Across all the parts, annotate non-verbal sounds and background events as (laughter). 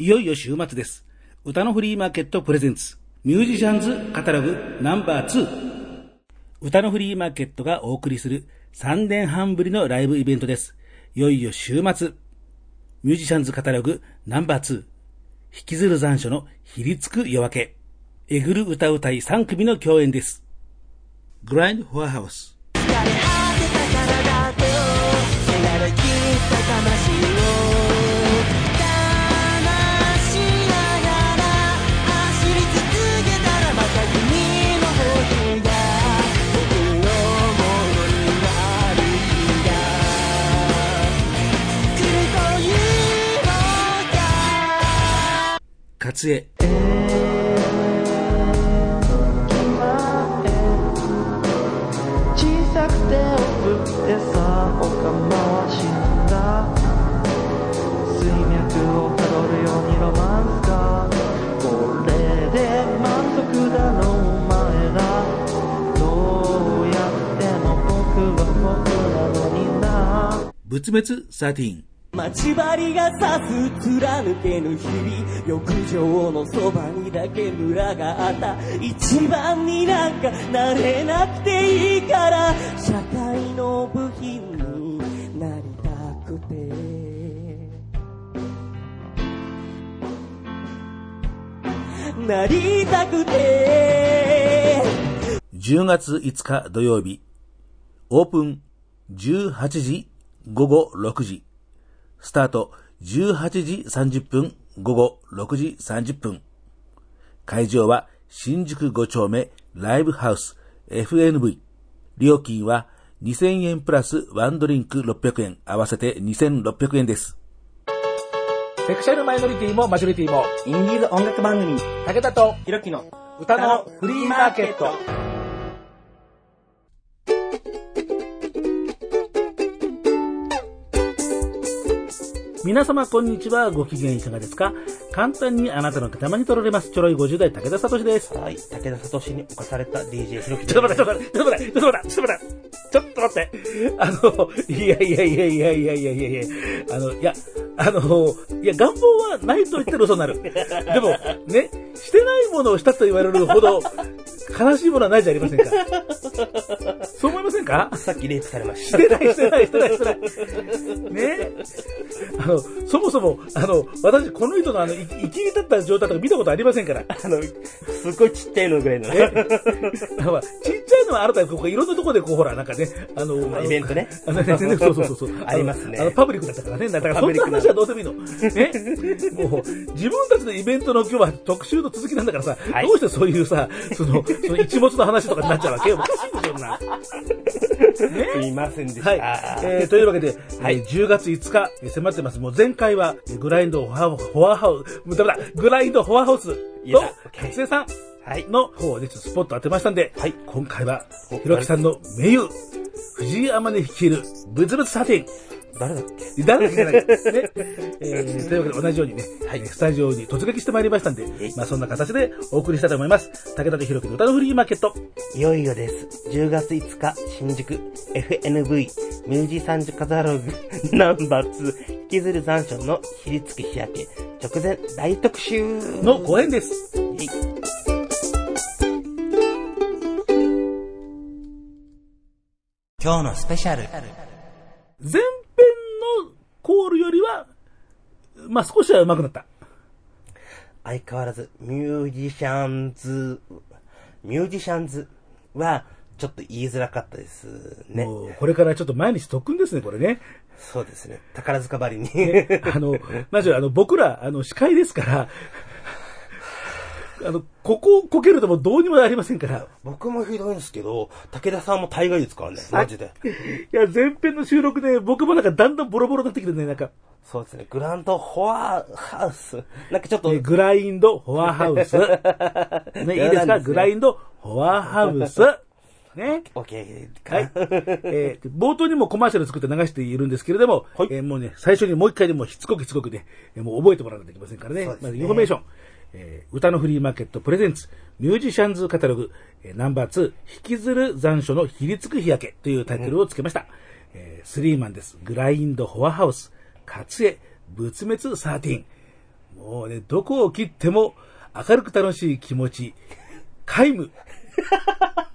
いよいよ週末です。歌のフリーマーケットプレゼンツ、ミュージシャンズカタログナンバー2。歌のフリーマーケットがお送りする3年半ぶりのライブイベントです。いよいよ週末。ミュージシャンズカタログナンバー2。引きずる残暑のひりつく夜明け。えぐる歌うたい3組の共演です。グラインドフォアハウス。勝江。小さくかまは死んだ水脈をたどるようにロマンスかこれで満足だろうお前らどうやっても僕は僕なのにな仏滅13。待ち針が刺す貫けぬ日々浴場のそばにだけ村があった。一番になんかなれなくていいから社会の部品になりたくて。なりたくて。10月5日土曜日、オープン18時午後6時、スタート18時30分午後6時30分。会場は新宿5丁目ライブハウス FNV。料金は2000円プラスワンドリンク600円、合わせて2600円です。セクシャルマイノリティもマジョリティも、インディーズ音楽番組武田とひろきの歌のフリーマーケット。皆様こんにちは。ご機嫌いかがですか？簡単にあなたの頭に取られます。ちょろい50代武田聡です。はい、武田聡に侵された DJ ひろきちょっと待って、ちょっと待って、ちょっと待って、ちょっと待って、ちょっと待って、ちょっと待って。あの、いやいやいやいやいやいやいやいやあの、いや、あの、いや、願望はないと言ってる嘘になる。でも、ね、してないものをしたと言われるほど、悲しいものはないじゃありませんか。そう思いませんか？さっきレイプされまし。したてない、してない、してない、してない。ねあの、そもそも、あの、私、この人のあの、い生き立った状態とか見たことありませんから。あの、すっごいちっちゃいのぐらいの。え (laughs) まあちっちゃいのはあなたここいろんなところでこうほらなんかねあのまあイベントね。あのねねそうそうそうそう。(laughs) ありますね。あのパブリックだったからね。だからそんな話はどうでもいいの。ね。(laughs) もう自分たちのイベントの今日は特集の続きなんだからさ、はい。どうしてそういうさそのその一物の話とかになっちゃうわけおかしいでしょそんな。すいませんでした。はい。えー、というわけで、はい。えー10月5日、えー迫ってます。もう前回は、えーグラインドフォアフォアハウス、もうダメだ、グラインドフォアハウスといや、勝江さんはい。の方でちょっとスポット当てましたんで、はい。今回は、ひろきさんの名優、藤井天音率いる、ブツブツサティン、誰だっけ？誰だっけじゃない。ね。えー、というわけで同じようにね、はいスタジオに突撃してまいりましたんでまあそんな形でお送りしたいと思います。武田とひろきの歌のフリーマーケット。いよいよです。10月5日、新宿 FNV ミュージシャンズカタログナンバー2引きずる残暑のひりつき日焼け直前大特集の公演です。今日のスペシャル。前コールよりは、まあ少しは上手くなった。相変わらずミュージシャンズ、ミュージシャンズはちょっと言いづらかったですね。もうこれからちょっと毎日特訓ですね、これね。そうですね。宝塚張りに。あの、まずあの、僕ら、あの、司会ですから、あの、ここをこけるともうどうにもなりませんから。僕もひどいんですけど、武田さんも大概ですからね。マジで。いや、前編の収録で僕もなんかだんだんボロボロになってきてね、なんか、そうですね。グランドフォアハウス。なんかちょっと、ねグラインドフォアハウス。(laughs) ね、いいですか？グラインドフォアハウス。ね。オッケー。はい。えー冒頭にもコマーシャル作って流しているんですけれども、はいえーもうね、最初にもう一回でもしつこくしつこくね、えーもう覚えてもらわないといけませんからね。ねまずインフォメーション。えー歌のフリーマーケットプレゼンツ、ミュージシャンズカタログ、えーナンバー2、引きずる残暑のひりつく日焼けというタイトルをつけました。えースリーマンです。グラインドフォアハウス、勝江、仏滅13。もうね、どこを切っても明るく楽しい気持ち、皆無。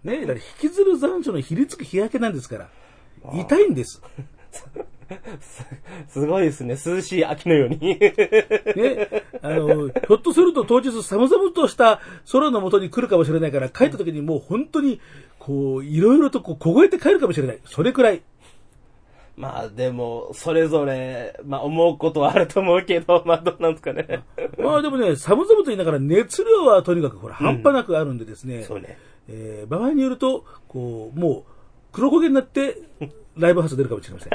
ね、だから引きずる残暑のひりつく日焼けなんですから、(laughs) 痛いんです。(laughs) すごいですね。涼しい秋のように。(laughs) ね、あの、ひょっとすると当日寒々とした空の下に来るかもしれないから、帰った時にもう本当に、こう、いろいろとこう凍えて帰るかもしれない。それくらい。まあでも、それぞれ、まあ思うことはあると思うけど、(laughs) まあどうなんですかね。まあでもね、寒々と言いながら熱量はとにかくほら、半端なくあるんでですね、そうね。えー場合によると、こう、もう、黒焦げになって、ライブハウス出るかもしれません。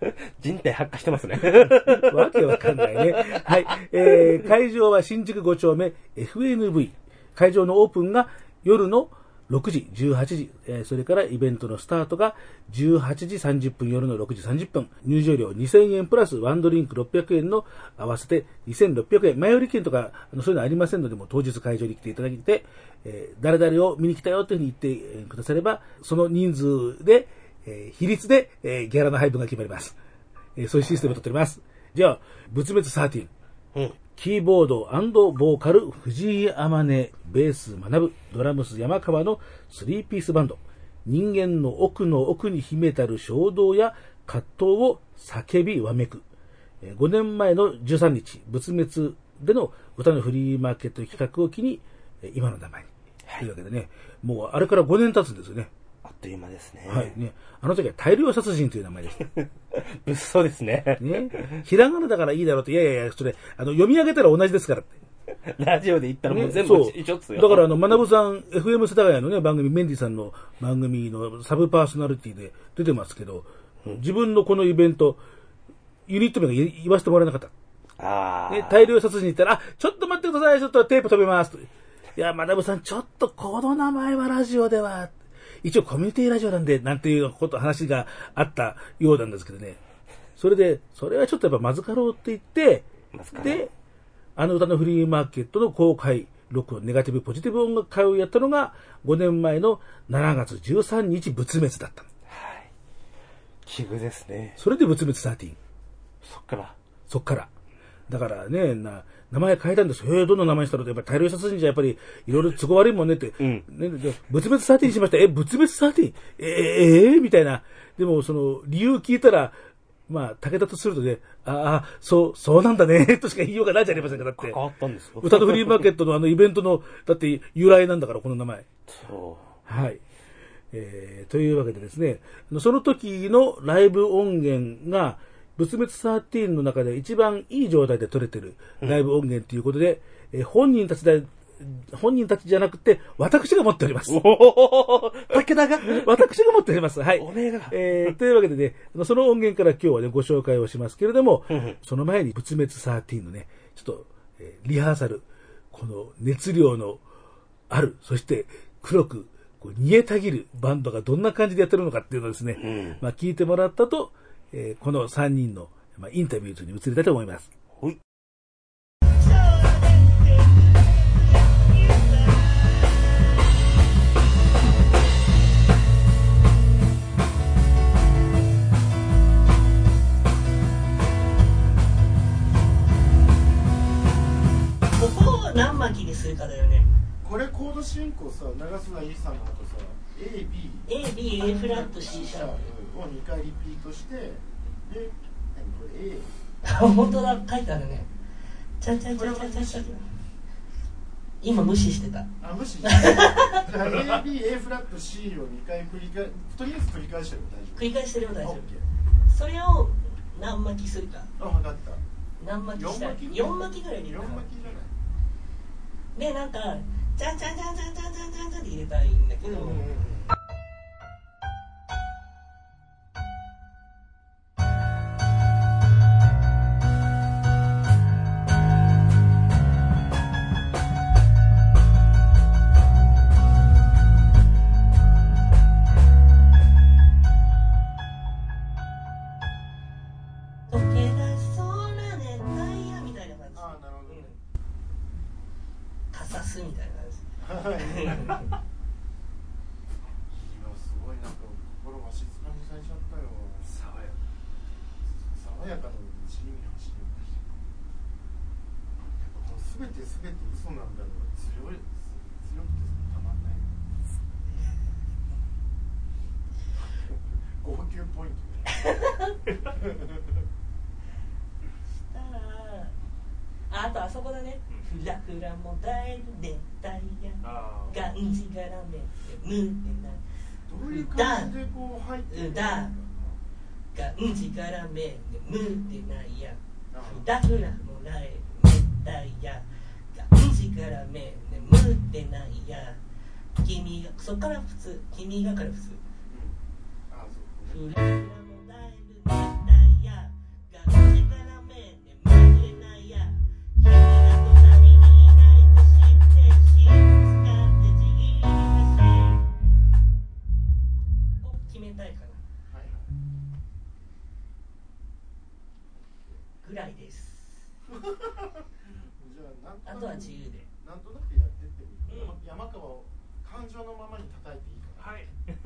(laughs) 人体発火してますね。(laughs) わけわかんないね。はい。えー会場は新宿5丁目 FNV。会場のオープンが夜の6時、18時、えーそれからイベントのスタートが18時30分、夜の6時30分。入場料2000円プラスワンドリンク600円の合わせて2600円。前売り券とか、あのそういうのありませんので、も当日会場に来ていただいて、えー誰々を見に来たよというふうに言ってくだされば、その人数で、えー比率で、えーギャラの配分が決まります。えーそういうシステムを取っております。じゃあ、仏滅13。うん。キーボードボーカル、藤井天音、ベース学ぶ、ドラムス山川の3ピースバンド。人間の奥の奥に秘めたる衝動や葛藤を叫びわめく。えー5年前の13日、仏滅での歌のフリーマーケット企画を機に、えー今の名前に。というわけでね、もうあれから5年経つんですよね。あっという間ですね。はい。ね。あの時は大量殺人という名前でした。(laughs) 物騒ですね。ね。ひらがなだからいいだろうって、いやいやいや、それ、あの、読み上げたら同じですからって。ラジオで言ったらもうね全部一緒っすよ。だからあの、学ぶさん、FM 世田谷のね、番組、メンディさんの番組のサブパーソナリティで出てますけど、自分のこのイベント、ユニット名が言言わせてもらえなかった。ああ。ね、大量殺人に行ったら、あ、ちょっと待ってください、ちょっとテープ止めますと。いや、学ぶさん、ちょっとこの名前はラジオでは、一応コミュニティラジオなんで、なんていうこと、話があったようなんですけどね。それで、それはちょっとやっぱまずかろうって言ってで、あの歌のフリーマーケットの公開録音、ネガティブポジティブ音楽会をやったのが、5年前の7月13日仏滅だったの。はい。奇遇ですね。それで仏滅13。そっから。そっから。だからね、な、名前変えたんです。へえ、どんな名前にしたのって、やっぱり大量殺人じゃやっぱり、いろいろ都合悪いもんねって。うんね、で仏滅13にしました。え、仏滅 13? えー、えーみたいな。でも、その、理由聞いたら、まあ、武田とするとね、ああ、そう、そうなんだね、(laughs) としか言いようがないじゃありませんか、だって変。わったんですよ。歌のフリーマーケットのあのイベントの、だって由来なんだから、この名前。そはい。えーというわけでですね、その時のライブ音源が、仏滅13の中で一番いい状態で撮れてるライブ音源ということで、えー本人たちで、本人たちじゃなくて、私が持っておりますう。。おお武田が私が持っております。はい。おめえがえーというわけでね、その音源から今日はね、ご紹介をしますけれどもうんうん、その前に仏滅13のね、ちょっと、えーリハーサル、この熱量のある、そして黒く、煮えたぎるバンドがどんな感じでやってるのかっていうのをですね、うんまあ聞いてもらったと、えーこの3人の、まあ、インタビューズに移りたいと思います。ほい。ここを何巻きにするかだよねこれコード進行さ長須田由里さんの後さ AB A B A フラット C シャーを2回リピートしてで何これ本当だ書いてあるね。ちゃちゃちゃちゃちゃちゃ。今無視してた。あ無視してた。ABA フラット C を2回繰り返とりあえず繰り返しても大丈夫。繰り返してれ大丈夫。それを何巻きするか。あ分かった。何巻きしたら4巻きぐらい入れるか4巻きじゃない。でなんか「」って入れたらいいんだけど、うんうんうん。こだね。フラフラもだいぶ熱帯夜あー。がんじがらめむってなどういう感じでこう入ってくるんだ。がんじがらめむってないや。あフラフラもらえ熱帯夜がんじがらめむってないや。君がそっから普通。君がから普通。あそう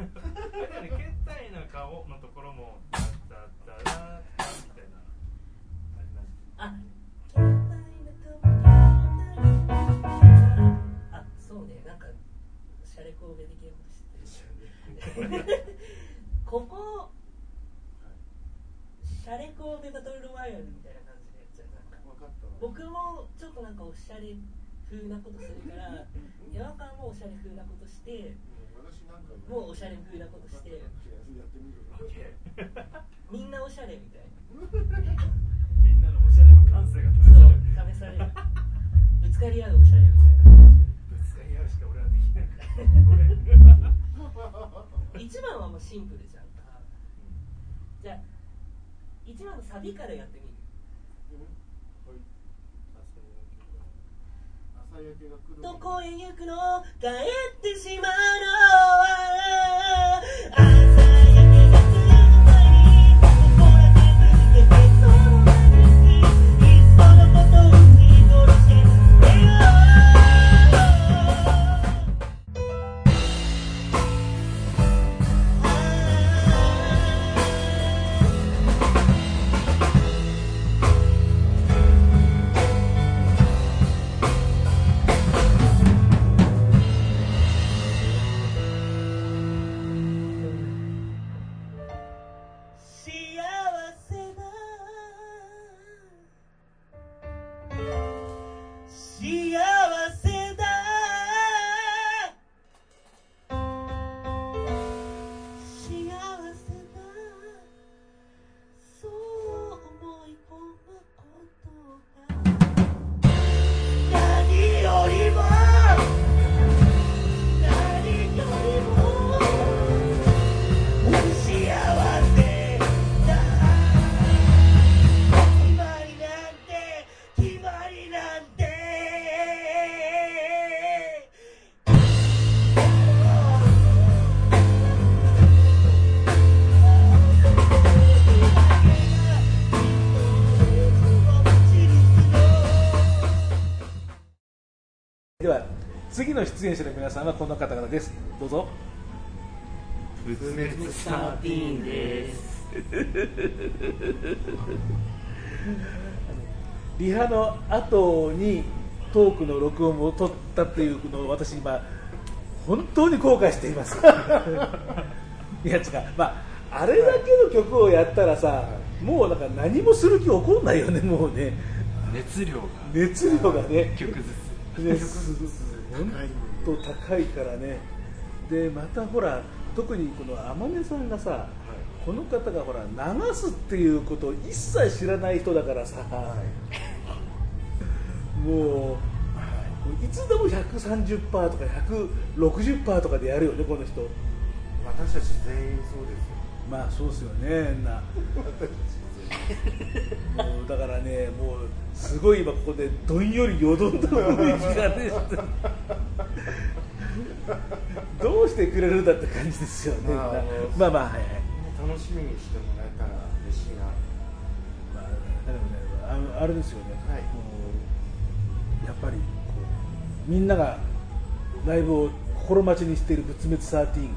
だからね、携帯な顔のところも、ダダダダダみたいな。あります。ああそうねなんかシャレ神戸的なことしてるここシャレ神戸バトルロワイヤルみたいな感じでやっちゃうなんか僕もちょっとなんかおしゃれ風なことするから山川もおしゃれ風なことしてもうおしゃれ風なことして。みんなおしゃれみたいな。みんなのおしゃれの感性が試される。ぶつかり合うおしゃれみたいな。ぶつかり合うしか俺はできない。一番はもうシンプルじゃん。かじゃあ一番のサビからやってみるうんはい朝焼けが来るどこへ行くの？帰ってしまうのは出演者の皆さんはこの方々です。どうぞ。仏滅サーティーンです。リハの後にトークの録音を取ったっていうのを私今本当に後悔しています。(laughs) いや違う。まああれだけの曲をやったらさもうなんか何もする気起こんないよねもうね。熱量が。熱量がね。曲ずつ。ねす。本当高いからね。でまたほら特にこの天音さんがさ、この方がほら流すっていうことを一切知らない人だからさ、もう、い、つでも130%とか160%とかでやるよねこの人。私たち全員そうですよ。まあそうですよね。な (laughs) もうだからねもうすごい今ここでどんよりよどんだ雰囲気がねどうしてくれるんだって感じですよね、まあまあまあはいはい、楽しみにしてもらえたら嬉しいな。まあ、だからねあのあれですよね、はい。もうやっぱりこうみんながライブを心待ちにしている仏滅13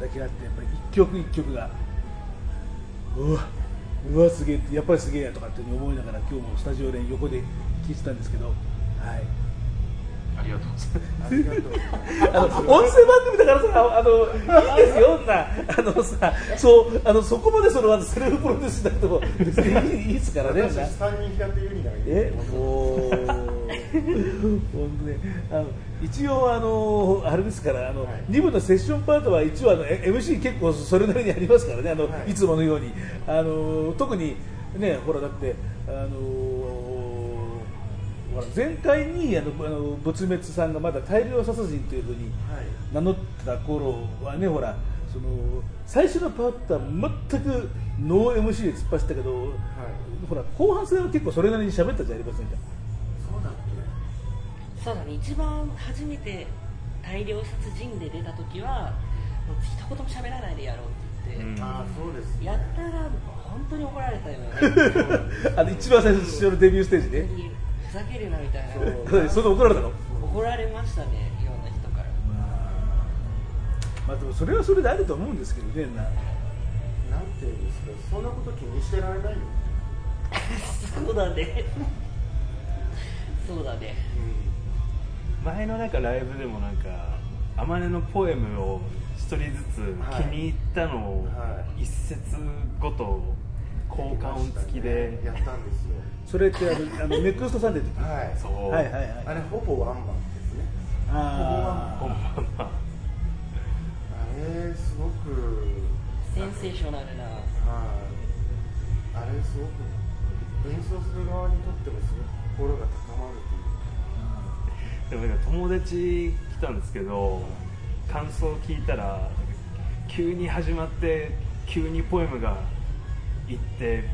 だけあってやっぱり一曲一曲がうわうわすげえやっぱりすげえやとかって思いながら今日もスタジオで横で聞いてたんですけど、はい、はいありがとうございます。ありがとうあの音声番組だからさ、あのいいですよ、な。あのさ、そうあのそこまでそのセルフプロデュースしなくても別にいいいいですからね。三人平手ユニナえ、もう。(laughs) 本当ね、あの一応あのあれですから、あの、はい。二部のセッションパートは一応あのえ MC 結構それなりにありますからね、あの、はい。い、つものように。あの特にね、ほらだってあの前回にあのあの仏滅さんがまだ大量殺人というふうにはい。名乗ってた頃はねほらその最初のパートは全くノー MC で突っ走ったけど、ほら後半戦は結構それなりに喋ったじゃありませんかそうだね。一番初めて大量殺人で出た時はもう一言も喋らないでやろうって言って、けああそうですやったら本当に怒られたよね。(laughs) あの一番最初のデビューステージで、本当にふざけるなみたいな。そう。それで怒られたの？怒られましたねいろんな人から。まあでもそれはそれであると思うんですけどねな。なんていうんですかそんなこと気にしてられないよ。(laughs) そうだね。そうだね前のなんかライブでもなんか天音のポエムを一人ずつ気に入ったのをはい。一節ごと効果音付きで。やったんですよ。それってあのあのネクストサンデーの時はい。そう。はいはいはい。あれほぼワンマンですね。あほんままあれすごくセンセーショナルな。はい。あれすごく演奏する側にとってもすごく心が高まるでも友達来たんですけど感想を聞いたら急に始まって急にポエムがいってで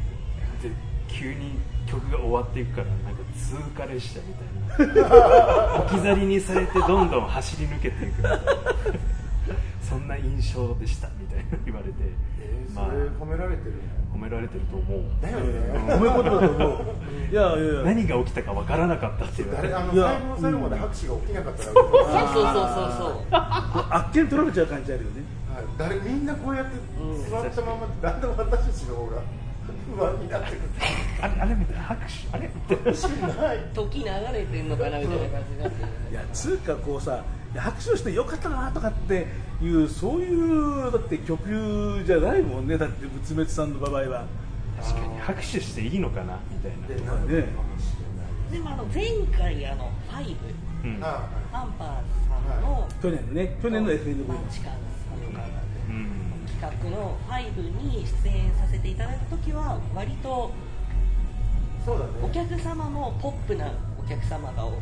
急に曲が終わっていくからなんか通過列車みたいな。(laughs) 置き去りにされてどんどん走り抜けていく。みたいなそんな印象でしたみたいな言われて、えー、褒められてる褒められてると思う。だよね。あ褒め言葉だと思ういやいやいや何が起きたかわからなかったっていや。最後の最後まで拍手が起きなかったら、そうそうそうそうそう。あっけに取られちゃう感じあるよね。はい、誰みんなこうやって座ったままでだんだん私たちの方が不安になってくる。あれあれみたいな拍手。あれ？(laughs) みた時流れてんのかなみたいな感じになっていやつうかこうさ拍手をしてよかったなとかっていうそういうだって曲じゃないもんねだって仏滅さんの場合は。確かに拍手していいのかなみたいな。でなるのかもしでもあの前回あのファイブハンパーさんの去年のね去年の FNV マンチカンさん。とかうん企画のファイブに出演させていただいた時は割とそうだね。お客様もポップなお客様が多く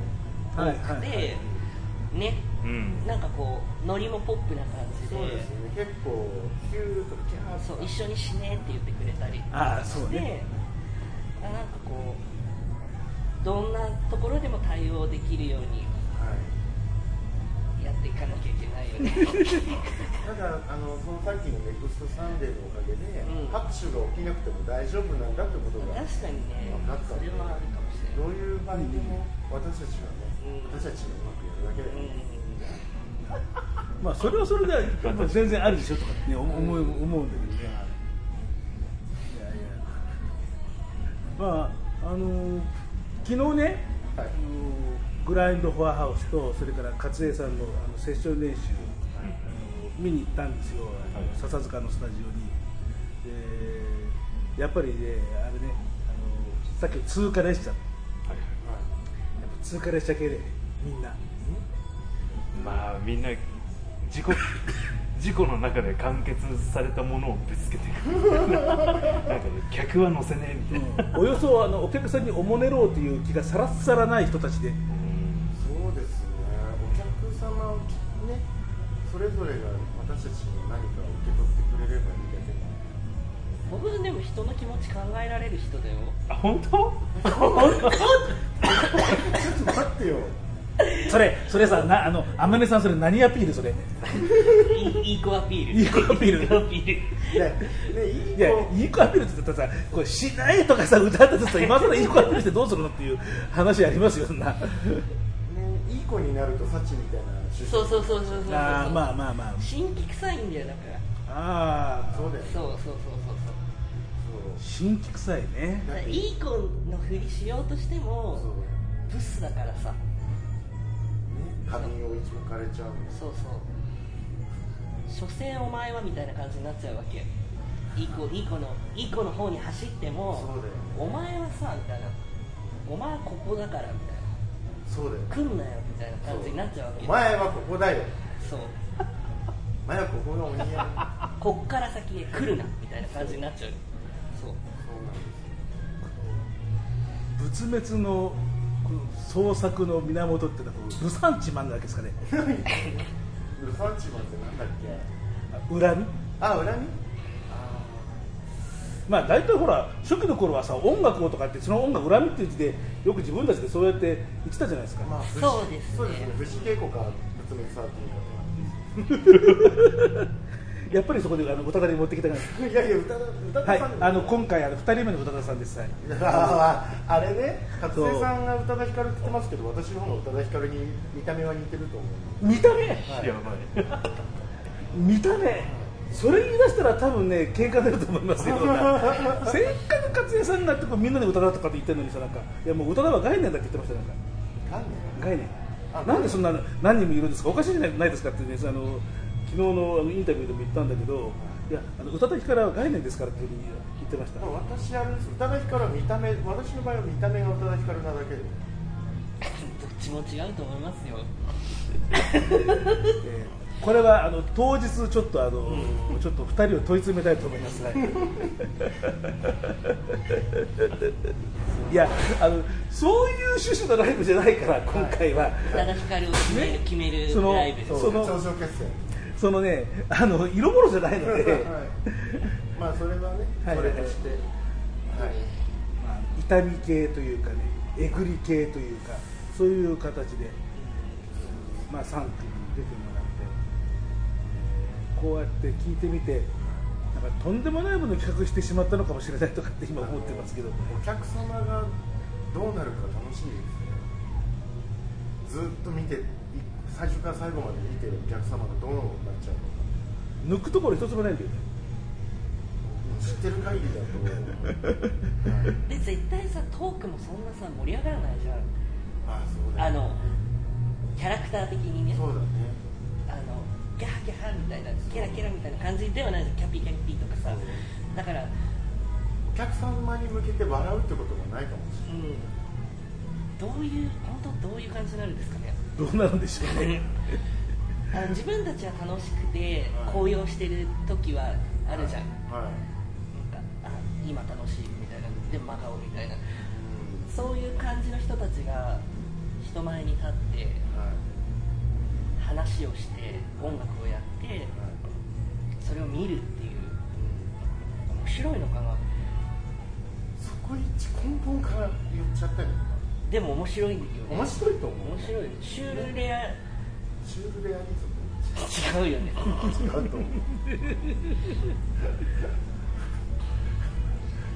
て、はいはいはい。ねうん。なんかこうノリもポップな感じで。そうですね。結構キューとキャーそう一緒に死ねって言ってくれたり。ああそうして、ねあなんかこうどんなところでも対応できるようにはい。やっていかなきゃいけないよね。(laughs) ただあのそのさっきのネクストサンデーのおかげで、うん。拍手が起きなくても大丈夫なんだってことが確かにね。分かったんでそれはあるかもしれない。どういう場合でも私たちはね、うん。私たちがうまくやるだけで、(laughs) まあそれはそれでまあ全然あるでしょとかね思う思うんだけどね。いやいや。まああの昨日ね、はい。あのグラインドフォアハウスとそれから勝江さんのあのセッション練習、あの見に行ったんですよ、あの笹塚のスタジオに。でやっぱりねあれねあのさっきの通過列車。やっぱ通過列車系でみんな。まあみんな事故事故の中で完結されたものをぶつけてく。る (laughs) なんかね客は乗せねえみたいな、およそあのお客さんにおもねろうという気がさらさらない人たちで。そうですね。お客様をねそれぞれが私たちの何かを受け取ってくれればいいだけの僕でも人の気持ち考えられる人だよ。あ本当？(laughs) ちょっと待ってよ (laughs) それそれさなあの天音さんそれ何アピールそれ？いいい子アピール。いい子アピール？いい子アピール。いいいや子いい子アピールって言ったらさこれしないとかさ歌ったとさ今更いい子アピールしてどうするのっていう話ありますよそんな。ねいい子になるとサチみたいな出そうそうそうそうそうそう。あーまあまあまあ。新規臭いんだよだから。ああそうだよね。そうそうそうそうそう。新規臭いね。いい子のふりしようとしてもそうブスだからさ花瓶をいつも枯れちゃうのそうそう。所詮お前はみたいな感じになっちゃうわけ。いい子いい子のいい子の方に走ってもそうだよお前はさみたいな。お前はここだからみたいな。そうだよ来んなよみたいな感じになっちゃうわけ。お前はここだよ。そう。お前はここがお似合いそうこっから先へ来るなみたいな感じになっちゃう。そう。なんです仏滅の創作の源ってのはルサンチマンなわけですかね。(laughs) ルサンチマンってなんだっけ？恨み？あ恨み？まあ大体ほら初期の頃はさ音楽をとかってその音楽恨みっていう字でよく自分たちでそうやって言ってたじゃないですか、まあそうですね。そうですね。藤恵子か仏滅さんっていうやっぱりそこであの宇多田に持ってきたから方いやいや歌田歌田はいさん、あの今回あの2人目の宇多田さんです、はい、あああれね勝瀬さんが宇多田ヒカルって言ってますけど私の方が宇多田ヒカルに見た目は似てると思う。見た目？はい。やばい。見た目？それ言い出したら多分ね喧嘩出ると思いますよ。(laughs) せっかく勝也さんがってこうみんなで宇多田とかって言ってるのにさなんかいやもう宇多田は概念だって言ってましたよなんか。なんで概念。あなんでそんな何人もいるんですか？おかしいじゃないないですかってねあの昨日のあのインタビューでも言ったんだけどい。やあの宇多田ヒカルは概念ですからっていうふうに言ってました。私あれです宇多田ヒカルは見た目私の場合は見た目が宇多田ヒカルなだけで。どっちも違うと思いますよ。(laughs) えーこれはあの当日ちょっとあの、ちょっと二人を問い詰めたいと思います。はいいやあのそういう趣旨のライブじゃないから今回は、宇多田ヒカルを決める,、ね決めるそのライブですその頂上決戦そのねあの色物じゃないので、はいまあそれはね、はい。それとして、はい。まあ、痛み系というかねえぐり系というかそういう形で、まあ、3組に出てもらって。こうやって聞いてみてなんかとんでもないものを企画してしまったのかもしれないとかって今思ってますけど。お客様がずっと見てい最初から最後まで見てるお客様がどうなっちゃうのか。抜くところ一つもないんだよね。知ってる限りだと、はい、で絶対さトークもそんなさ盛り上がらないじゃん。あそうだあのキャラクター的にね。そうだね。あのギャハギャハみたいなケラケラみたいな感じではないじゃん。キャピキャピとかさ。だから、お客様に向けて笑うってことがないかもしれない。うん、どういう本当どういう感じになるんですかね？どうなるんでしょうね。(laughs) あの自分たちは楽しくてはい。高揚してる時はあるじゃん、はい、なんかあ今楽しいみたいな。でも真顔みたいな。うん。そういう感じの人たちが人前に立ってはい。話をして音楽をやってそれを見るっていう。面白いのかな？そこ一根本から言っちゃったよねでも面白いんだよね。面白いと思う面白い。シュールレア。シュールレアリズム。違うよね。違うと思う。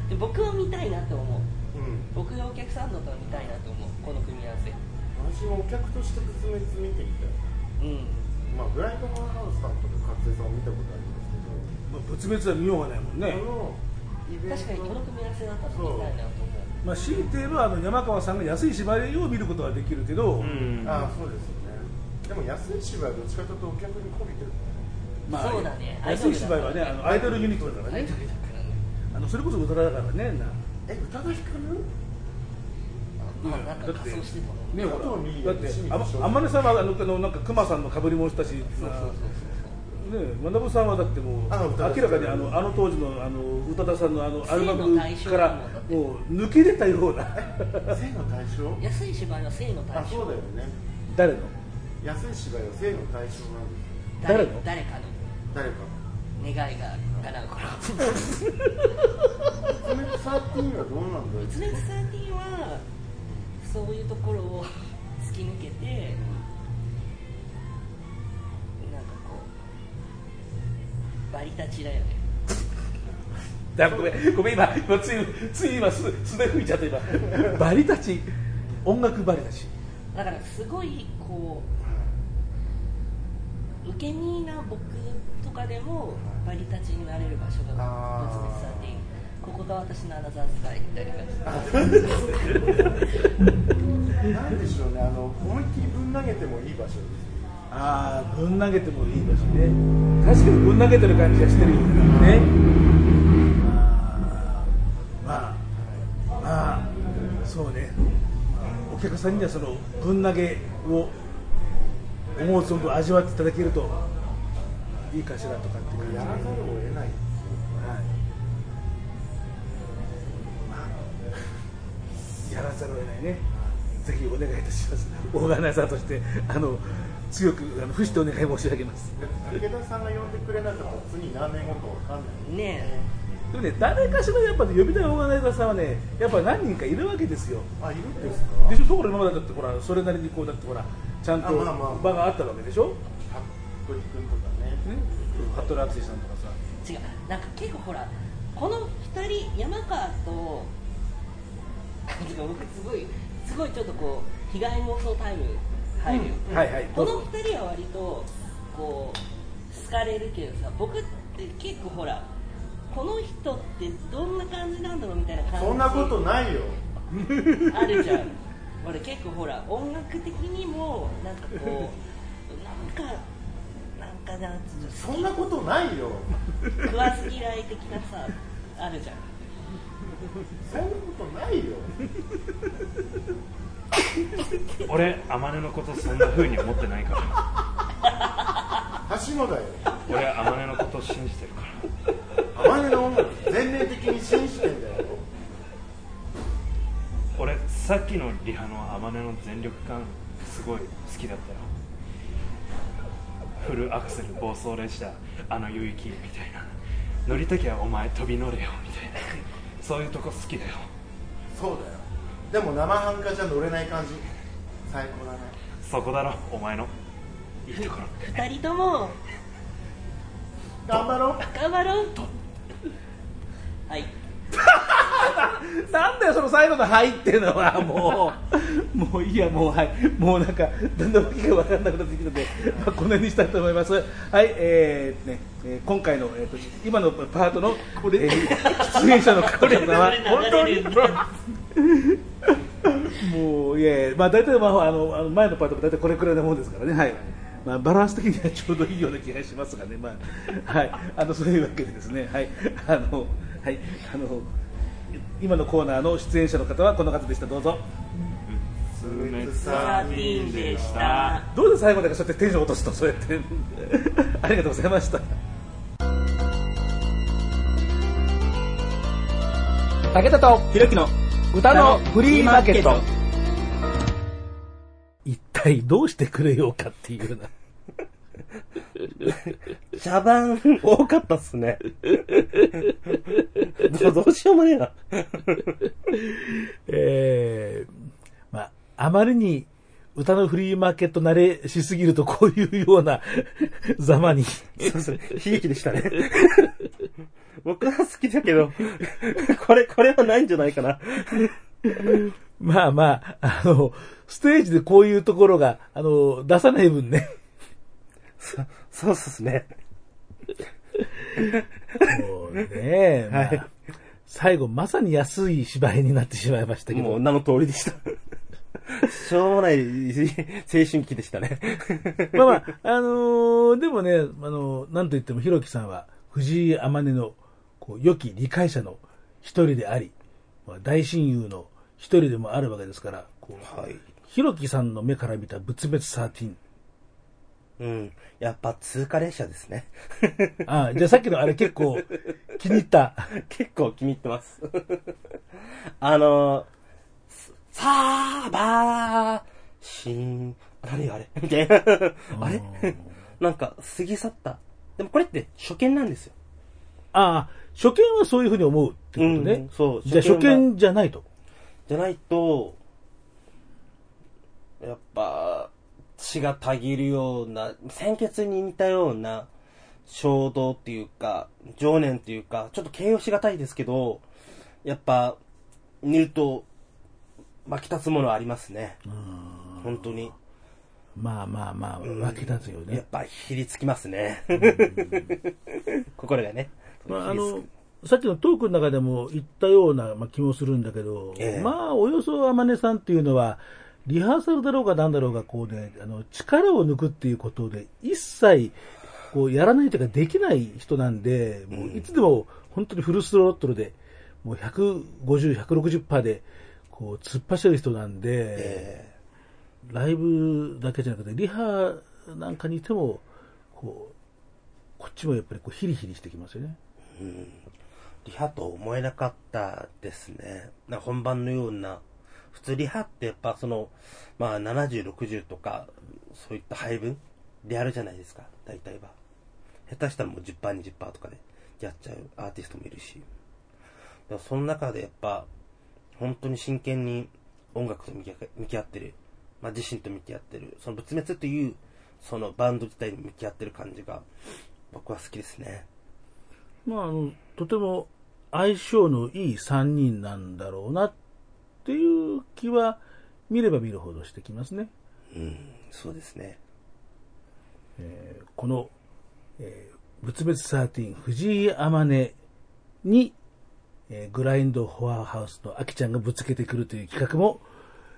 で僕は見たいなと思う。うん。僕がお客さんだったら見たいなと思う。この組み合わせ。私もお客として仏滅見てみたい。うん。まあブライトマンハウスさんとか勝瀬さんを見たことありますけど。まあ仏滅は見ようがないもんね、確かにこの組み合わせだったら見たいなと思うまあ、強いて言えばあの山川さんが安い芝居を見ることはできるけど、うん。ああそうですよね。でも安い芝居はどっちかというとお客にこびてる。まあそうだね。安い芝居はねあのアイドルユニットだからね。あのそれこそ歌だからねな。え宇多田ヒカル？まあなんか仮装してたもんねだって天音さんはあのあのなんか熊さんの被りもしたしそうそうそうね学さんはだってもう明らかにあのあの当時のあの宇多田さんのあのアルバムからだもう抜け出たような。性の対象？安い芝居は性の対あ象。そうだよね誰の？安い芝居は性の対象なんです誰誰の？誰かの。誰か。願いが叶うから。仏滅サーティーンはどうなんだろう？仏滅サーティはそういうところを突き抜けてなんバリ立ちだよね。だごめんごめん今今ついつい今素素で吹いちゃった今。バリたち音楽バリたち。だからすごいこう受け身な僕とかでもバリ立ちになれる場所が仏滅サーティここが私のアナザースカイみたいな感じなんでしょうねあの思いっきりぶん投げてもいい場所ですああぶん投げてもいい場所ね。確かにぶん投げてる感じがしてるよね。まあまあそうね。お客さんにはそのぶん投げを思う存分味わっていただけるといいかしらとかっていう感じ。やらざるを得ない、やらざるを得ないね、ぜひお願いいたします、オーガナイザーとしてあの強くあの付してお願い申し上げます。武田さんが呼んでくれなかったら次何年後かわかんないねでもね、誰かしらやっぱ、ね、呼びたいオーガナイザーさんはね、やっぱ何人かいるわけですよ。あいるんですか？でしょ、ところ今までだってほら、それなりにこうだってほら、ちゃんと場があったわけでしょ？服部君とかねね、服部敦さんとかさ。違うなんか結構ほらこの2人山川と僕すごいすごいちょっとこう被害妄想タイム入るよ、うん。はいはい。このどうぞ2人は割とこう好かれるけどさ僕って結構ほらこの人ってどんな感じなんだろうみたいな感じそんなことないよ。あるじゃん。俺結構ほら音楽的にもなんかこうなんかなんかなんつうのそんなことないよ。食わず嫌い的なさあるじゃん。そんなことないよ俺天音のことそんな風に思ってないから。橋野だよ。俺天音のこと信じてるから。天音の全面的に信じてんだよ。俺さっきのリハの天音の全力感すごい好きだったよ。フルアクセル暴走列車あの夕域みたいな。乗りたきゃお前飛び乗れよみたいな。そういうとこ好きだよ。そうだよでも生半可じゃ乗れない感じ。最高だね。そこだろお前の。いいところ2人とも。頑張ろう。頑張ろう。はい。(laughs) なんだよその最後の「はい」っていうのはもう。(laughs) もういいやもうはい。もうなんかだんだんわけが分かんなくなってきたので、まあ、この辺にしたいと思います。はいえーねえー今回の、えー、と今のパートの、えー出演者の方々は本当にもういやいやまあ大体、まあ、あのあの前のパートも大体これくらいのもんですからね。はい。まあ、バランス的にはちょうどいいような気がしますがね、まあ、はい、あのそういうわけでですね、はい、あの、はい、あの、今のコーナーの出演者の方はこの方でした、どうぞ。スメツサーティでした。どうで最後までそうやってテンション落とすと、そうやって。(laughs) ありがとうございました。武田とひろきの歌のフリーマーケット。一体どうしてくれようかっていうな。(laughs) 茶番多かったっすね。(laughs) どうどうしようもねえな。(laughs) えー、まあ、あまりに歌のフリーマーケット慣れしすぎるとこういうようなざまに。そうそう、悲劇でしたね。(laughs) 僕は好きだけど、(laughs) これ、これはないんじゃないかな。(laughs) まあまあ、あの、ステージでこういうところが、あの、出さない分ね。そそうっすね。もうね、まあはい最後まさに安い芝居になってしまいましたけど。もう名の通りでした。しょうもない青春期でしたね。まあまあ、あのーでもね、あのなんといっても、ひろきさんは、藤井天音の、こう、良き理解者の一人であり、まあ、大親友の一人でもあるわけですから、こう、はい。ひろきさんの目から見た仏滅13。うん。やっぱ通過列車ですね。ああ、じゃあさっきのあれ結構気に入った。(laughs) 結構気に入ってます。あのさあばーしーん。何あれ？みたいな。あれ？なんか過ぎ去った。でもこれって初見なんですよ。ああ、初見はそういうふうに思うってことね。うんそうじゃあ初見じゃないと。じゃないと、やっぱ、血がたぎるような、鮮血に似たような衝動っていうか、情念っていうか、ちょっと形容しがたいですけど、やっぱ、見ると、湧き立つものありますね。本当に。まあまあまあ、湧き立つよね。やっぱ、ひりつきますね。心がね。まあ、あのさっきのトークの中でも言ったような、まあ、気もするんだけど、ええ。まあ、およそ天音さんっていうのは、リハーサルだろうがなんだろうが、こうね、あの、力を抜くっていうことで、一切、こう、やらないというか、できない人なんで、もういつでも、本当にフルスロットルで、もう150、160%で、こう、突っ走る人なんで、えライブだけじゃなくて、リハなんかにいても、こう、こっちもやっぱりこうヒリヒリしてきますよね。リハと思えなかったですね。な本番のような、普通リハってやっぱその、まあ70、60とか、そういった配分でやるじゃないですか、大体は。下手したらもう10%、20%とかでやっちゃうアーティストもいるし。でもその中でやっぱ、本当に真剣に音楽と向き合向き合ってる、まあ自身と向き合ってる、その仏滅という、そのバンド自体に向き合ってる感じが、僕は好きですね。まあ、あの、とても相性のいい3人なんだろうなっていう気は、見れば見るほどしてきますね。うん、そうですね。えーこの、えー、仏滅13藤井天音に、えーグラインドフォアハウスのアキちゃんがぶつけてくるという企画も、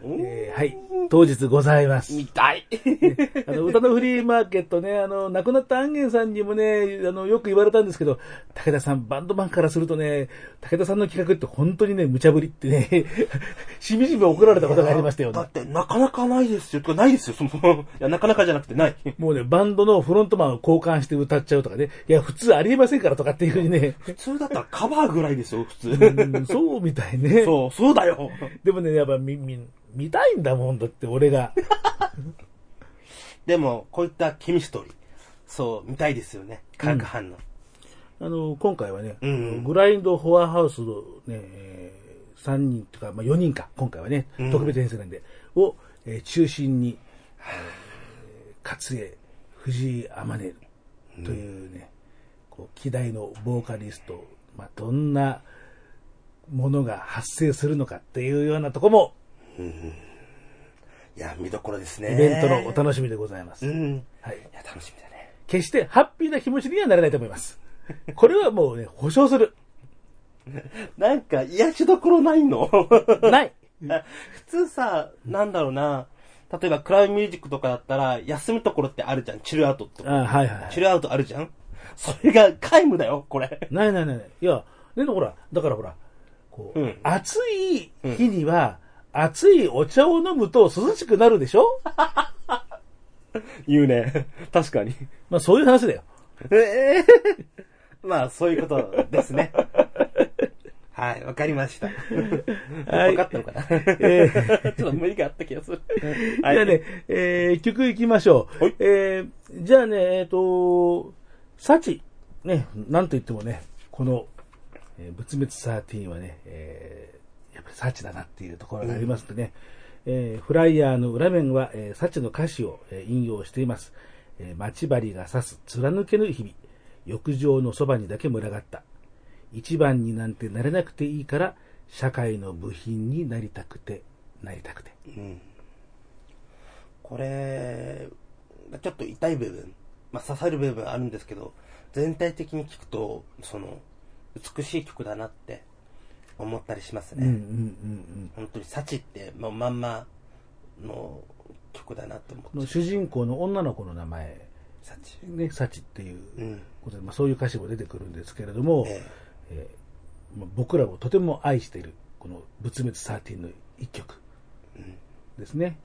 えーはい、当日ございます。見たい (laughs) あの、歌のフリーマーケットね、あの、亡くなった安元さんにもね、あの、よく言われたんですけど、武田さん、バンドマンからするとね、武田さんの企画って本当にね、無茶ぶりってね、(laughs) しみじみ怒られたことがありましたよね。だって、なかなかないですよ。とか、ないですよ。その、いや、なかなかじゃなくて、ない。もうね、バンドのフロントマンを交換して歌っちゃうとかね、いや、普通ありえませんからとかっていうふうにね、普通だったらカバーぐらいですよ、普通。うんそうみたいね。そう、そうだよ。でもね、やっぱ見、見、見たいんだもんだって、俺が。(laughs) でも、こういったケミストリー。そう、見たいですよね。化学反応。あの、今回はね、うんグラインドフォアハウスのね、え3人とか、まあ、4人か、今回はね、うん特別編成なんで、を、えー中心に、えー勝江、藤井天音というね、こう、希代のボーカリスト、まあ、どんなものが発生するのかっていうようなとこも、いや、見どころですね。イベントのお楽しみでございます。うん。はい。いや、楽しみだね。決してハッピーな気持ちにはなれないと思います。これはもうね、保証する。(laughs) なんか、癒しどころないの？(laughs) ない。(laughs) 普通さ、なんだろうな。例えば、クラウドミュージックとかだったら、休むところってあるじゃん。チルアウトとか。あはいはいはいチルアウトあるじゃん。それが皆無だよ、これ。ないないないない。いや、でもほら、だからほら、こう、うん暑い日には、熱いお茶を飲むと涼しくなるでしょ？(laughs) 言うね。確かに。まあそういう話だよ。ええ (laughs) まあ、そういうことですね。(laughs) はい、わかりました。はいわかったのかな、えちょっと無理があった気がする。じゃあね、えー、曲いきましょう。はいえー、じゃあね、えっ、と、サチ、ね、なんと言ってもね、この、えー、仏滅13はね、えー、やっぱりサチだなっていうところがありますんでね、えーフライヤーの裏面は、えー、サチの歌詞を、えー引用しています。えー、待ち針が刺す貫けぬ日々、浴場のそばにだけ群がった。一番になんてなれなくていいから、社会の部品になりたくて、なりたくて。うん。これ、ちょっと痛い部分、まあ刺さる部分あるんですけど、全体的に聞くと、その、美しい曲だなって思ったりしますね。うんうんうん本当にサチって、もうまんまの曲だなって思って。主人公の女の子の名前、サチ。ね、サチっていううん。ことで、まあ、そういう歌詞も出てくるんですけれども、ええーまあ僕らもとても愛している、この仏滅13の一曲ですね。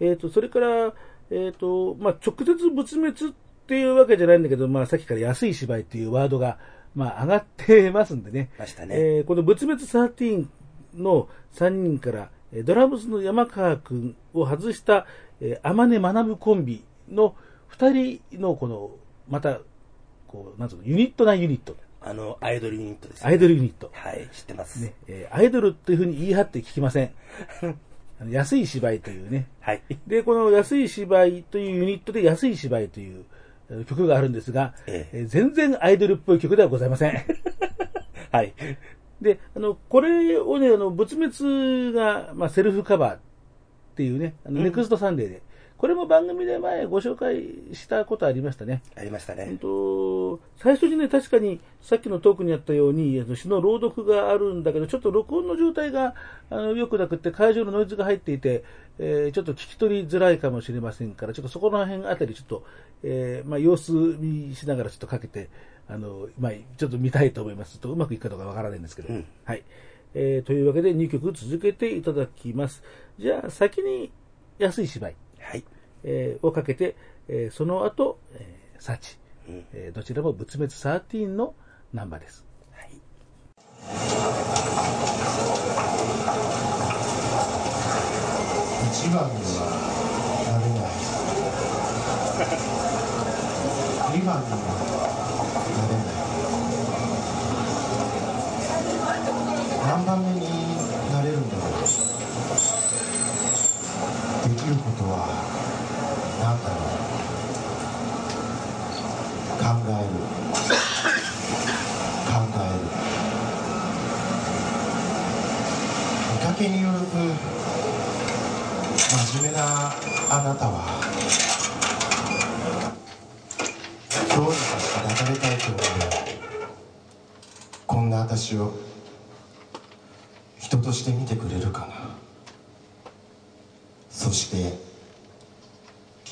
えっ、と、それから、えっ、と、まあ、直接仏滅っていうわけじゃないんだけど、まあ、さっきから安い芝居っていうワードが、まあ、上がってますんでね。ましたねえーこの仏滅13の3人から、えードラムスの山川君を外した、えー、天音学コンビの2人のこの、また、こう、なんつうの、ユニットなユニット。あの、アイドルユニットです、ね。アイドルユニット。はい、知ってます。ね、えーアイドルっていうふうに言い張って聞きません。安い芝居というね。はい。で、この安い芝居というユニットで安い芝居というえー曲があるんですが、えええー全然アイドルっぽい曲ではございません。(laughs) はい。で、あの、これをね、あの、仏滅が、まあ、セルフカバーっていうね、あのネクストサンデーで、これも番組で前ご紹介したことありましたね。ありましたうんね。と最初にね、確かにさっきのトークにあったように、あの詩の朗読があるんだけど、ちょっと録音の状態があの良くなくて、会場のノイズが入っていて、えーちょっと聞き取りづらいかもしれませんから、ちょっとそこの辺あたり、ちょっと、えーまあ、様子見しながらちょっとかけて、あのまあ、ちょっと見たいと思います。とうまくいくかどうかわからないんですけど、うんはい。えーというわけで2曲続けていただきます。じゃあ、先に安い芝居。はい。えーをかけて、えーその後、えーサチ、うんえーどちらも仏滅13のナンバーです。はい。一番にはなれない二番にはなれない何番目になれるんだろうできることは何だろう考える考える見かけによると真面目なあなたはどうにかして流れたいと思うこんな私を人として見てくれるかなとして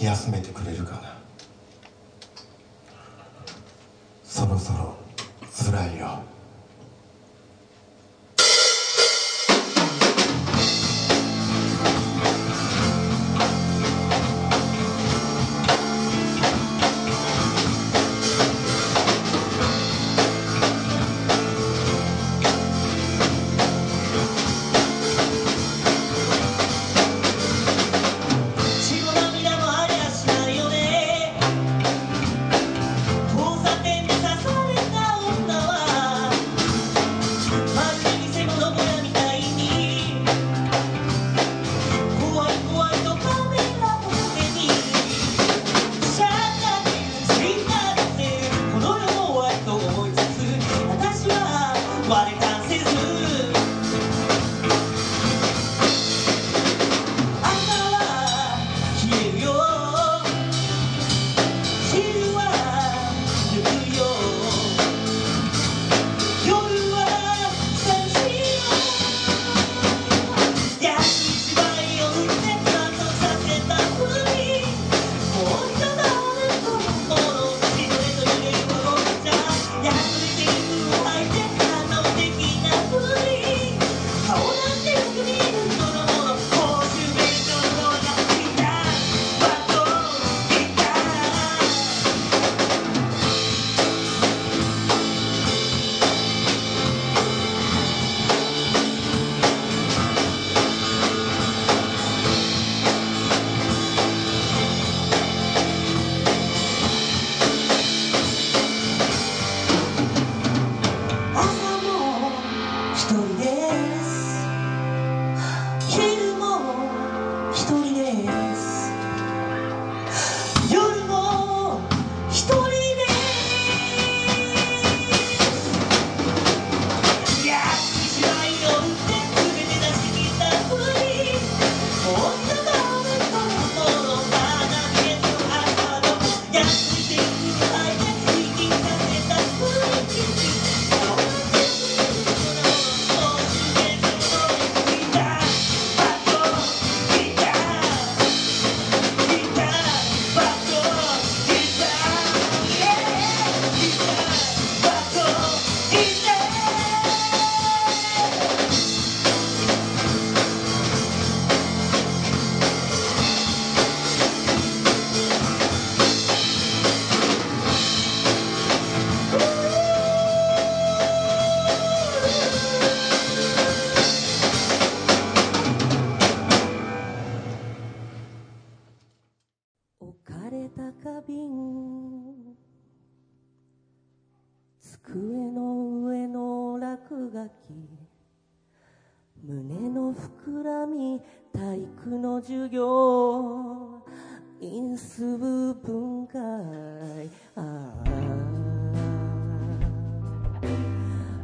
休めてくれるかな。そろそろ。の授業因数分解ああ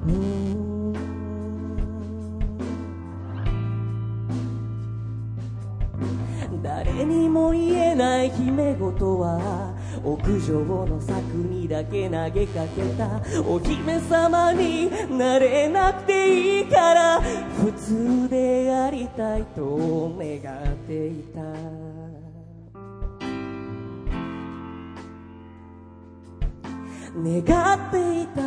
うん誰にも言えない秘め事は屋上の柵にだけ投げかけた。お姫様になれなくていいから普通でありたいと願っていた。願っていた。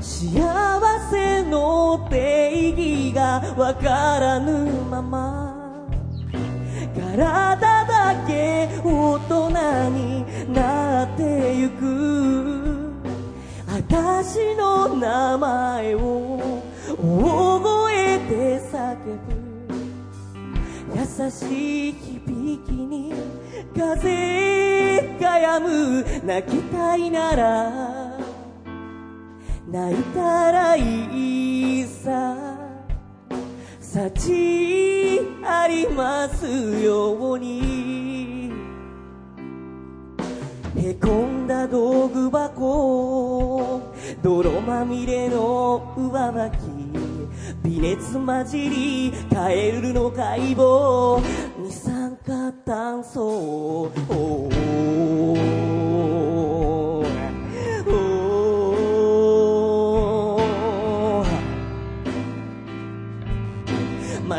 幸せの定義がわからぬまま。体だけ大人になってゆく。私の名前を大声で叫ぶ。優しい響きに風が止む。泣きたいなら泣いたらいいさ。幸ありますように。へこんだ道具箱泥まみれの上履き微熱混じりカエルの解剖二酸化炭素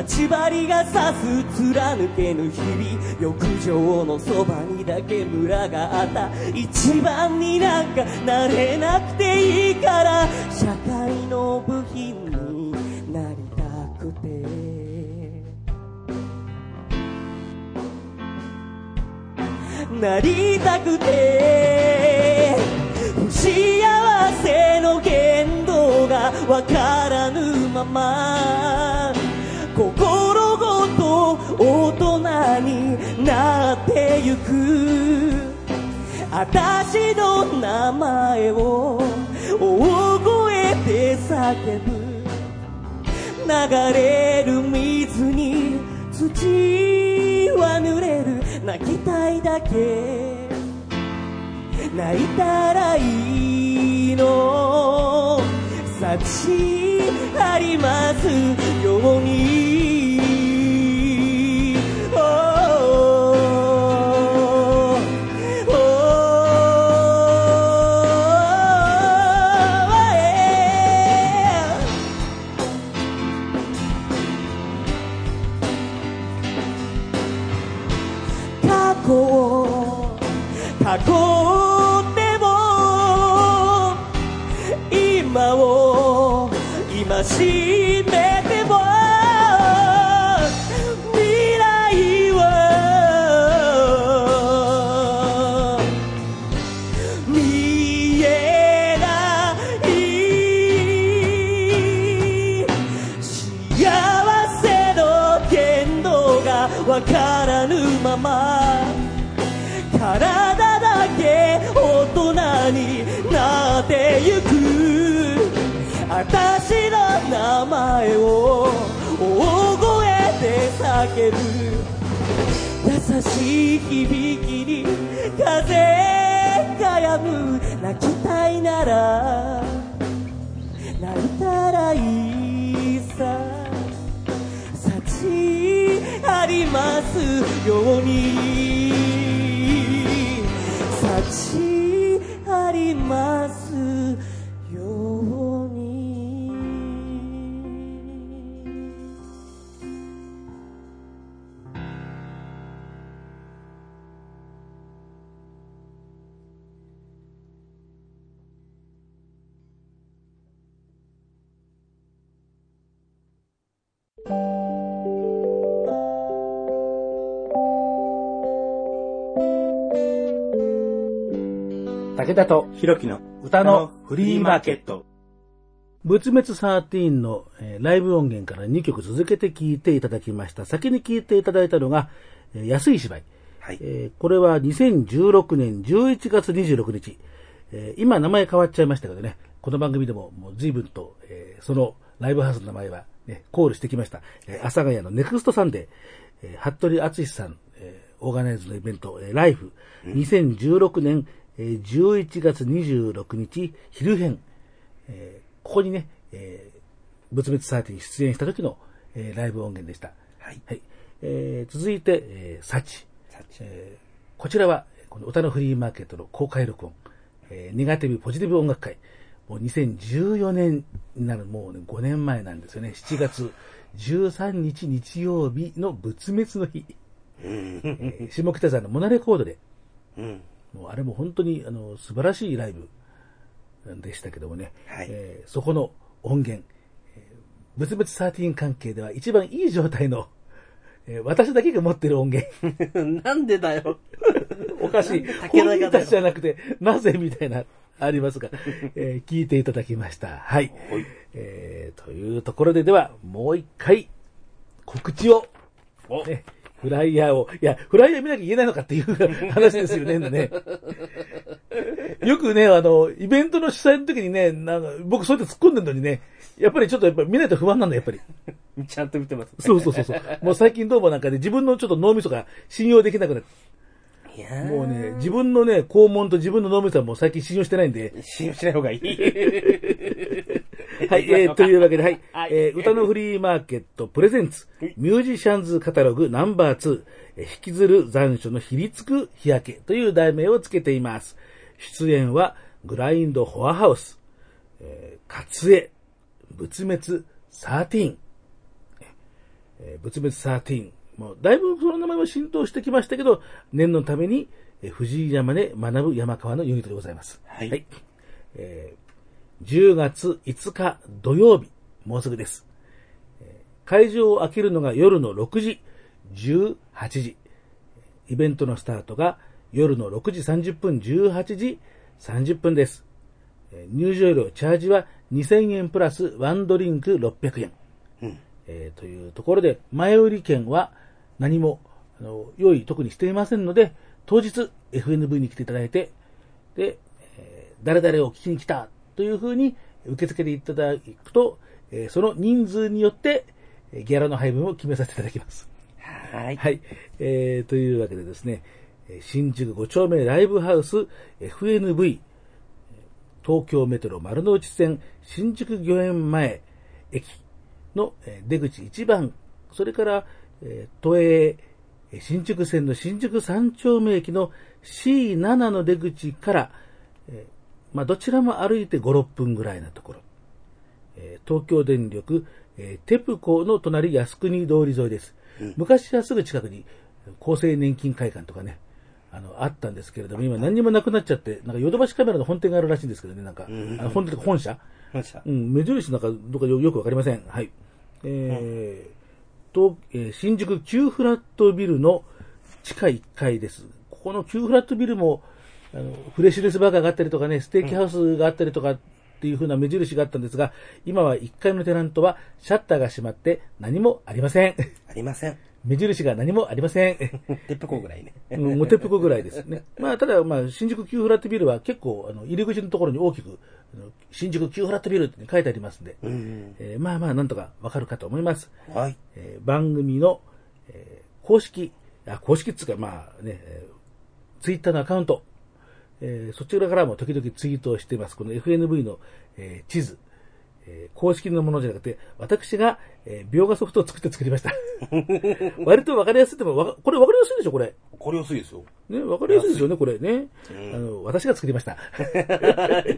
ち針が刺す貫けぬ日々浴場のそばにだけ村があった。一番になんかなれなくていいから社会の部品になりたくて。なりたくて。不幸せの限度がわからぬまま。大人になってゆく。私の名前を大声で叫ぶ。流れる水に土は濡れる。泣きたいだけ。泣いたらいいの。幸ありますように。からぬまま体だけ大人になってゆく。私の名前を大声で叫ぶ。優しい響きに風が止む。泣きたいなら泣いたらいい。りますように。幸ありますひろきの歌のフリーマーケット。仏滅13の、えーライブ音源から2曲続けて聴いていただきました。先に聴いていただいたのが、えー安い芝居。はいえーこれは2016年11月26日。えー今名前変わっちゃいましたけどね、この番組でももう随分と、えーそのライブハウスの名前は、ね、コールしてきました。えー阿佐ヶ谷のネクストサンデー、えー服部敦さん、えーオーガナイズのイベント、えーライフ、2016年、えー11月26日、昼編、えーここにね、えー、仏滅サーティに出演した時の、えーライブ音源でした。はいはい。えー続いて、えー、サチ。えーこちらは、この歌のフリーマーケットの公開録音、えーネガティブポジティブ音楽会。もう2014年になる、もう、ね、5年前なんですよね。7月13日日曜日の仏滅の日。えー下北沢のモナレコードで、うん。もうあれも本当にあの素晴らしいライブでしたけどもね、はいえーそこの音源、えー仏滅13関係では一番いい状態の、えー私だけが持ってる音源。(laughs) なんでだよ。(laughs) おかしい。本人たちじゃなくて、なぜみたいな、ありますが、えー聞いていただきました。はい。えーというところで、では、もう一回、告知を、ね、フライヤーを、いや、フライヤー見なきゃいけないのかっていう (laughs) 話ですよね、ね。よくね、あの、イベントの主催の時にね、なんか、僕そうやって突っ込んでるのにね、やっぱりちょっとやっぱり見ないと不安なんだ、やっぱり。ちゃんと見てます。そうそうそうそう。もう最近どうもなんかね、自分のちょっと脳みそが信用できなくなる。いやーもうね、自分のね、肛門と自分の脳みそはもう最近信用してないんで。信用しない方がいい。はい、えー、というわけで、はい、はい。えー歌のフリーマーケットプレゼンツ、ミュージシャンズカタログナンバー2、えー引きずる残暑のひりつく日焼けという題名をつけています。出演は、グラインドフォアハウス、えー、カツエ、仏滅13、えー仏滅13。もう、だいぶその名前は浸透してきましたけど、念のために、えー藤井山で学ぶ山川のユニットでございます。はい。えー10月5日土曜日、もうすぐです。えー会場を開けるのが夜の6時、18時。イベントのスタートが夜の6時30分、18時30分です。えー入場料、チャージは2000円プラスワンドリンク600円。えーというところで、前売り券は何もあの用意特にしていませんので、当日 FNV に来ていただいて、で、えー誰々を聞きに来たというふうに受け付けていただくと、えーその人数によって、えーギャラの配分を決めさせていただきます。はい。はい。えー、というわけでですね、えー新宿5丁目ライブハウス FNV、東京メトロ丸の内線新宿御苑前駅のえー出口1番、それから、えー都営えー新宿線の新宿三丁目駅の C7 の出口から、えーまあ、どちらも歩いて5、6分ぐらいなところ。えー東京電力、えーテプコの隣靖国通り沿いです。昔はすぐ近くに厚生年金会館とかね、あの、あったんですけれども、今何にもなくなっちゃって、なんかヨドバシカメラの本店があるらしいんですけどね、なんか、あの本店とか本社？本社うん、目印なんかどうかよよくわかりません。はい。えーと、えー新宿旧フラットビルの地下1階です。ここの旧フラットビルも、あの、フレッシュネスバーガーがあったりとかね、ステーキハウスがあったりとかっていう風な目印があったんですが、今は1階のテナントはシャッターが閉まって何もありません。ありません。目印が何もありません。テップコぐらいね。うんモテプコぐらいですね。まあ、ただ、まあ、新宿旧フラットビルは結構、あの、入り口のところに大きく、新宿旧フラットビルって書いてありますんで、うん。えーまあまあ、なんとかわかるかと思います。はい。えー番組の、えー公式、あ公式っつうか、まあね、えーツイッターのアカウント、えーそちらからも時々ツイートをしています。この FNV の、えー地図、えー公式のものじゃなくて、私が、えー描画ソフトを作って作りました。(laughs) 割とわかりやすいでも、わかこれわかりやすいでしょ、これ。これ安いですよ。ね、わかりやすいですよね、これね。あの、私が作りました。(laughs)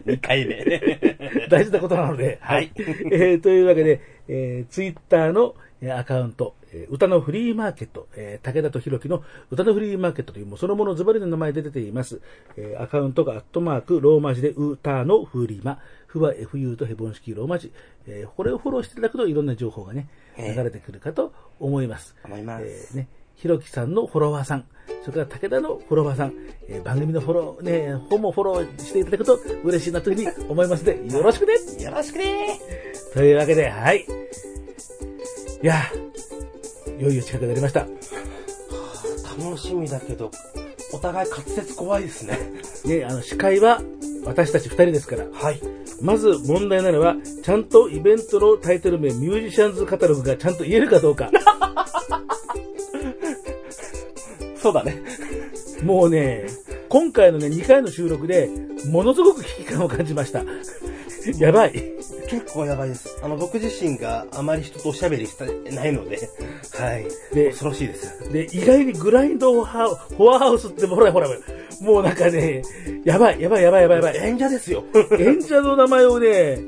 2回目。(laughs) 大事なことなので。はいえーというわけで、えー、ツイッターのえーアカウント、えー歌のフリーマーケット、えー武田とひろきの歌のフリーマーケットという、もうそのものズバリの名前で出ています。えーアカウントがアットマーク、ローマ字で歌のフリーマ、フは FU とヘボン式ローマ字。えーこれをフォローしていただくといろんな情報がね、ええ流れてくるかと思います。思いますえーね、ひろきさんのフォロワーさん、それから武田のフォロワーさん、えー番組のフォロー、ね、本もフォローしていただくと嬉しいなというふうに思いますので、よろしくねよろしくねというわけで、はい。いや、いよいよ近くなりました。楽しみだけど、お互い滑舌怖いですね。ね、あの、司会は私たち二人ですから。はい。まず問題なのは、ちゃんとイベントのタイトル名、ミュージシャンズカタログがちゃんと言えるかどうか。そうだね。もうね、今回のね、2回の収録で、ものすごく危機感を感じました。やばい。結構やばいです。あの、僕自身があまり人とおしゃべりしてないので、はい。で恐ろしいです。で、意外にグラインドハウフォアハウスって、ほらほら、もうなんかね、やばい、やばい、やばい、やばい、やばい。演者ですよ。(laughs) 演者の名前をね、え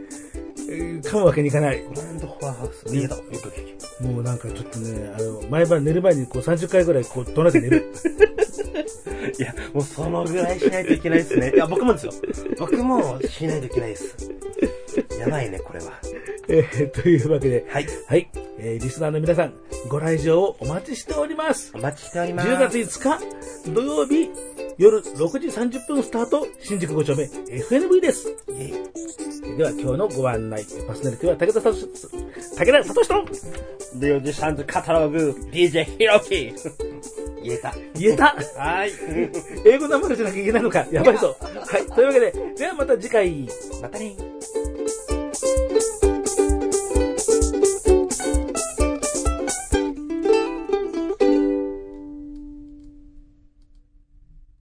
ー噛むわけにいかない。グランドフォアハウス。逃げた。よくよくもうなんかちょっとね、あの、毎晩寝る前にこう30回ぐらいこう唱えて寝る。(laughs) いや、もうそのぐらいしないといけないですね。いや、僕もですよ。僕もしないといけないです。やばいね、これは。えーというわけで、はい。はい、えーリスナーの皆さん、ご来場をお待ちしております。お待ちしております。10月5日土曜日夜6時30分スタート、新宿5丁目 FNV です。イェイでは今日のご案内、パーソナリティは武田さとし、武田聡とミュージシャンズカタログ、DJ ヒロキ。(laughs) 言えた。言えたはい。(laughs) 英語名前じゃなきゃいけないのかやばいぞ。はい、というわけで、ではまた次回。またね。